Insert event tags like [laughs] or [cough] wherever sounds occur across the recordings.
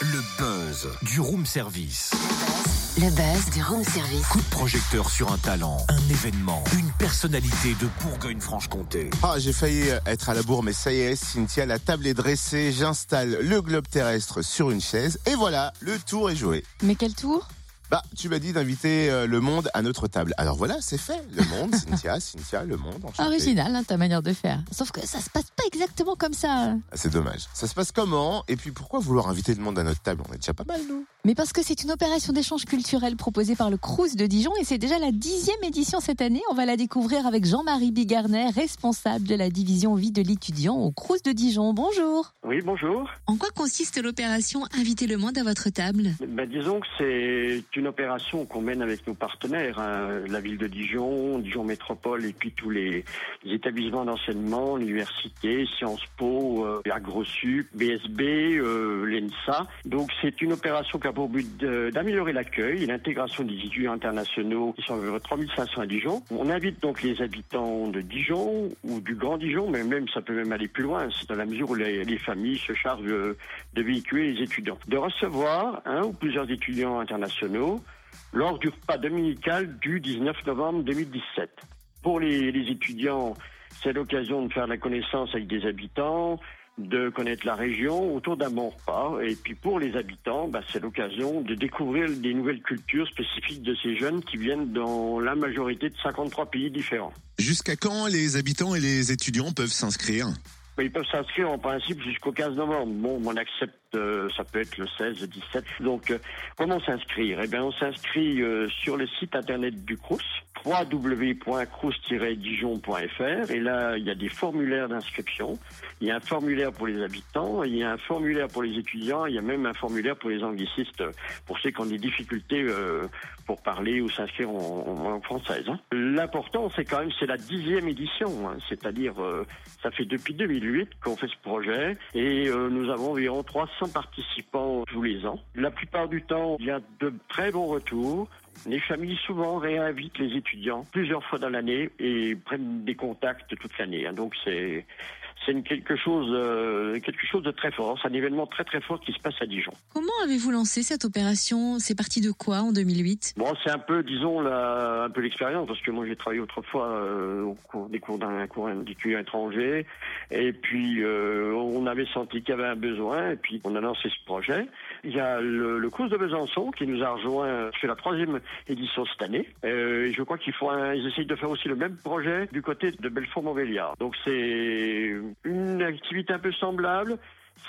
Le buzz du room service. Le buzz du room service. Coup de projecteur sur un talent, un événement, une personnalité de Bourgogne-Franche-Comté. Ah, j'ai failli être à la bourre, mais ça y est, Cynthia, la table est dressée, j'installe le globe terrestre sur une chaise, et voilà, le tour est joué. Mais quel tour? Bah, tu m'as dit d'inviter euh, le monde à notre table. Alors voilà, c'est fait. Le monde, [laughs] Cynthia, Cynthia, le monde. enchanté. Original, hein, ta manière de faire. Sauf que ça se passe pas exactement comme ça. Ah, c'est dommage. Ça se passe comment? Et puis pourquoi vouloir inviter le monde à notre table? On est déjà pas mal, nous. Mais parce que c'est une opération d'échange culturel proposée par le Crous de Dijon et c'est déjà la dixième édition cette année. On va la découvrir avec Jean-Marie Bigarnet, responsable de la division vie de l'étudiant au Crous de Dijon. Bonjour. Oui, bonjour. En quoi consiste l'opération Inviter le monde à votre table? Ben, disons que c'est une opération qu'on mène avec nos partenaires, hein, la ville de Dijon, Dijon Métropole et puis tous les, établissements d'enseignement, l'université, Sciences Po, euh, AgroSup, BSB, euh, l'ENSA. Donc c'est une opération qui a pour but d'améliorer l'accueil et l'intégration des étudiants internationaux qui sont environ 3500 à Dijon. On invite donc les habitants de Dijon ou du Grand Dijon, mais même ça peut même aller plus loin, c'est dans la mesure où les, les familles se chargent de, de véhiculer les étudiants. De recevoir un ou plusieurs étudiants internationaux lors du repas dominical du 19 novembre 2017. Pour les, étudiants, c'est l'occasion de faire la connaissance avec des habitants, de connaître la région autour d'un bon repas. Et puis pour les habitants, bah, c'est l'occasion de découvrir des nouvelles cultures spécifiques de ces jeunes qui viennent dans la majorité de 53 pays différents. Jusqu'à quand les habitants et les étudiants peuvent s'inscrire? Ils peuvent s'inscrire en principe jusqu'au 15 novembre. Bon, on accepte, euh, ça peut être le 16, le 17. Donc, euh, comment s'inscrire? Eh bien, on s'inscrit euh, sur le site internet du Crous, www.crous-dijon.fr. Et là, il y a des formulaires d'inscription. Il y a un formulaire pour les habitants, il y a un formulaire pour les étudiants, il y a même un formulaire pour les anglicistes, pour ceux qui ont des difficultés euh, pour parler ou s'inscrire en, en française. hein. L'important, c'est quand même, c'est la dixième édition, hein. c'est-à-dire, euh, ça fait depuis 2008 qu'on fait ce projet et euh, nous avons environ 300 participants tous les ans. La plupart du temps, il y a de très bons retours. Les familles souvent réinvitent les étudiants plusieurs fois dans l'année et prennent des contacts toute l'année. hein. Donc c'est c'est quelque chose euh, quelque chose de très fort. C'est un événement très très fort qui se passe à Dijon. Comment avez-vous lancé cette opération? C'est parti de quoi en 2008 Bon, c'est un peu, disons, la, un peu l'expérience, parce que moi j'ai travaillé autrefois euh, au cours des cours d'un cours d'étudiants étrangers, et puis euh, on avait senti qu'il y avait un besoin, et puis on a lancé ce projet. Il y a le, le cours de Besançon qui nous a rejoint, c'est la troisième édition cette année. Euh, et je crois qu'ils font, un- ils essayent de faire aussi le même projet du côté de Belfort-Montbéliard. Donc c'est une activité un peu semblable.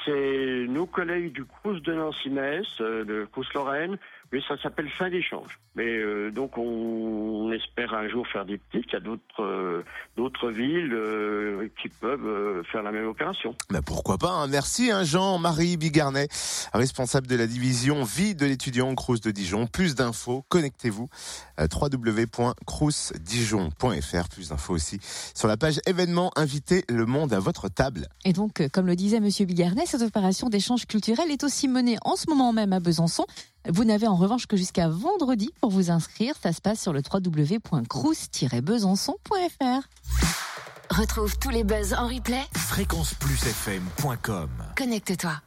C'est nos collègues du Crous de Nancy-Metz, euh, de Crous-Lorraine, mais ça s'appelle fin d'échange. Mais euh, donc on, on espère un jour faire des petits. Il y a d'autres euh, d'autres villes euh, qui peuvent euh, faire la même opération. Bah pourquoi pas hein. Merci hein, Jean-Marie Bigarnet, responsable de la division vie de l'étudiant Crous de Dijon. Plus d'infos, connectez-vous à www.crousdijon.fr. Plus d'infos aussi sur la page événements. Invitez le monde à votre table. Et donc, comme le disait Monsieur Bigarnet, cette opération d'échange culturel est aussi menée en ce moment même à Besançon. Vous n'avez en revanche que jusqu'à vendredi pour vous inscrire. Ça se passe sur le www.crous-besançon.fr. Retrouve tous les buzz en replay. Fréquenceplusfm.com Connecte-toi.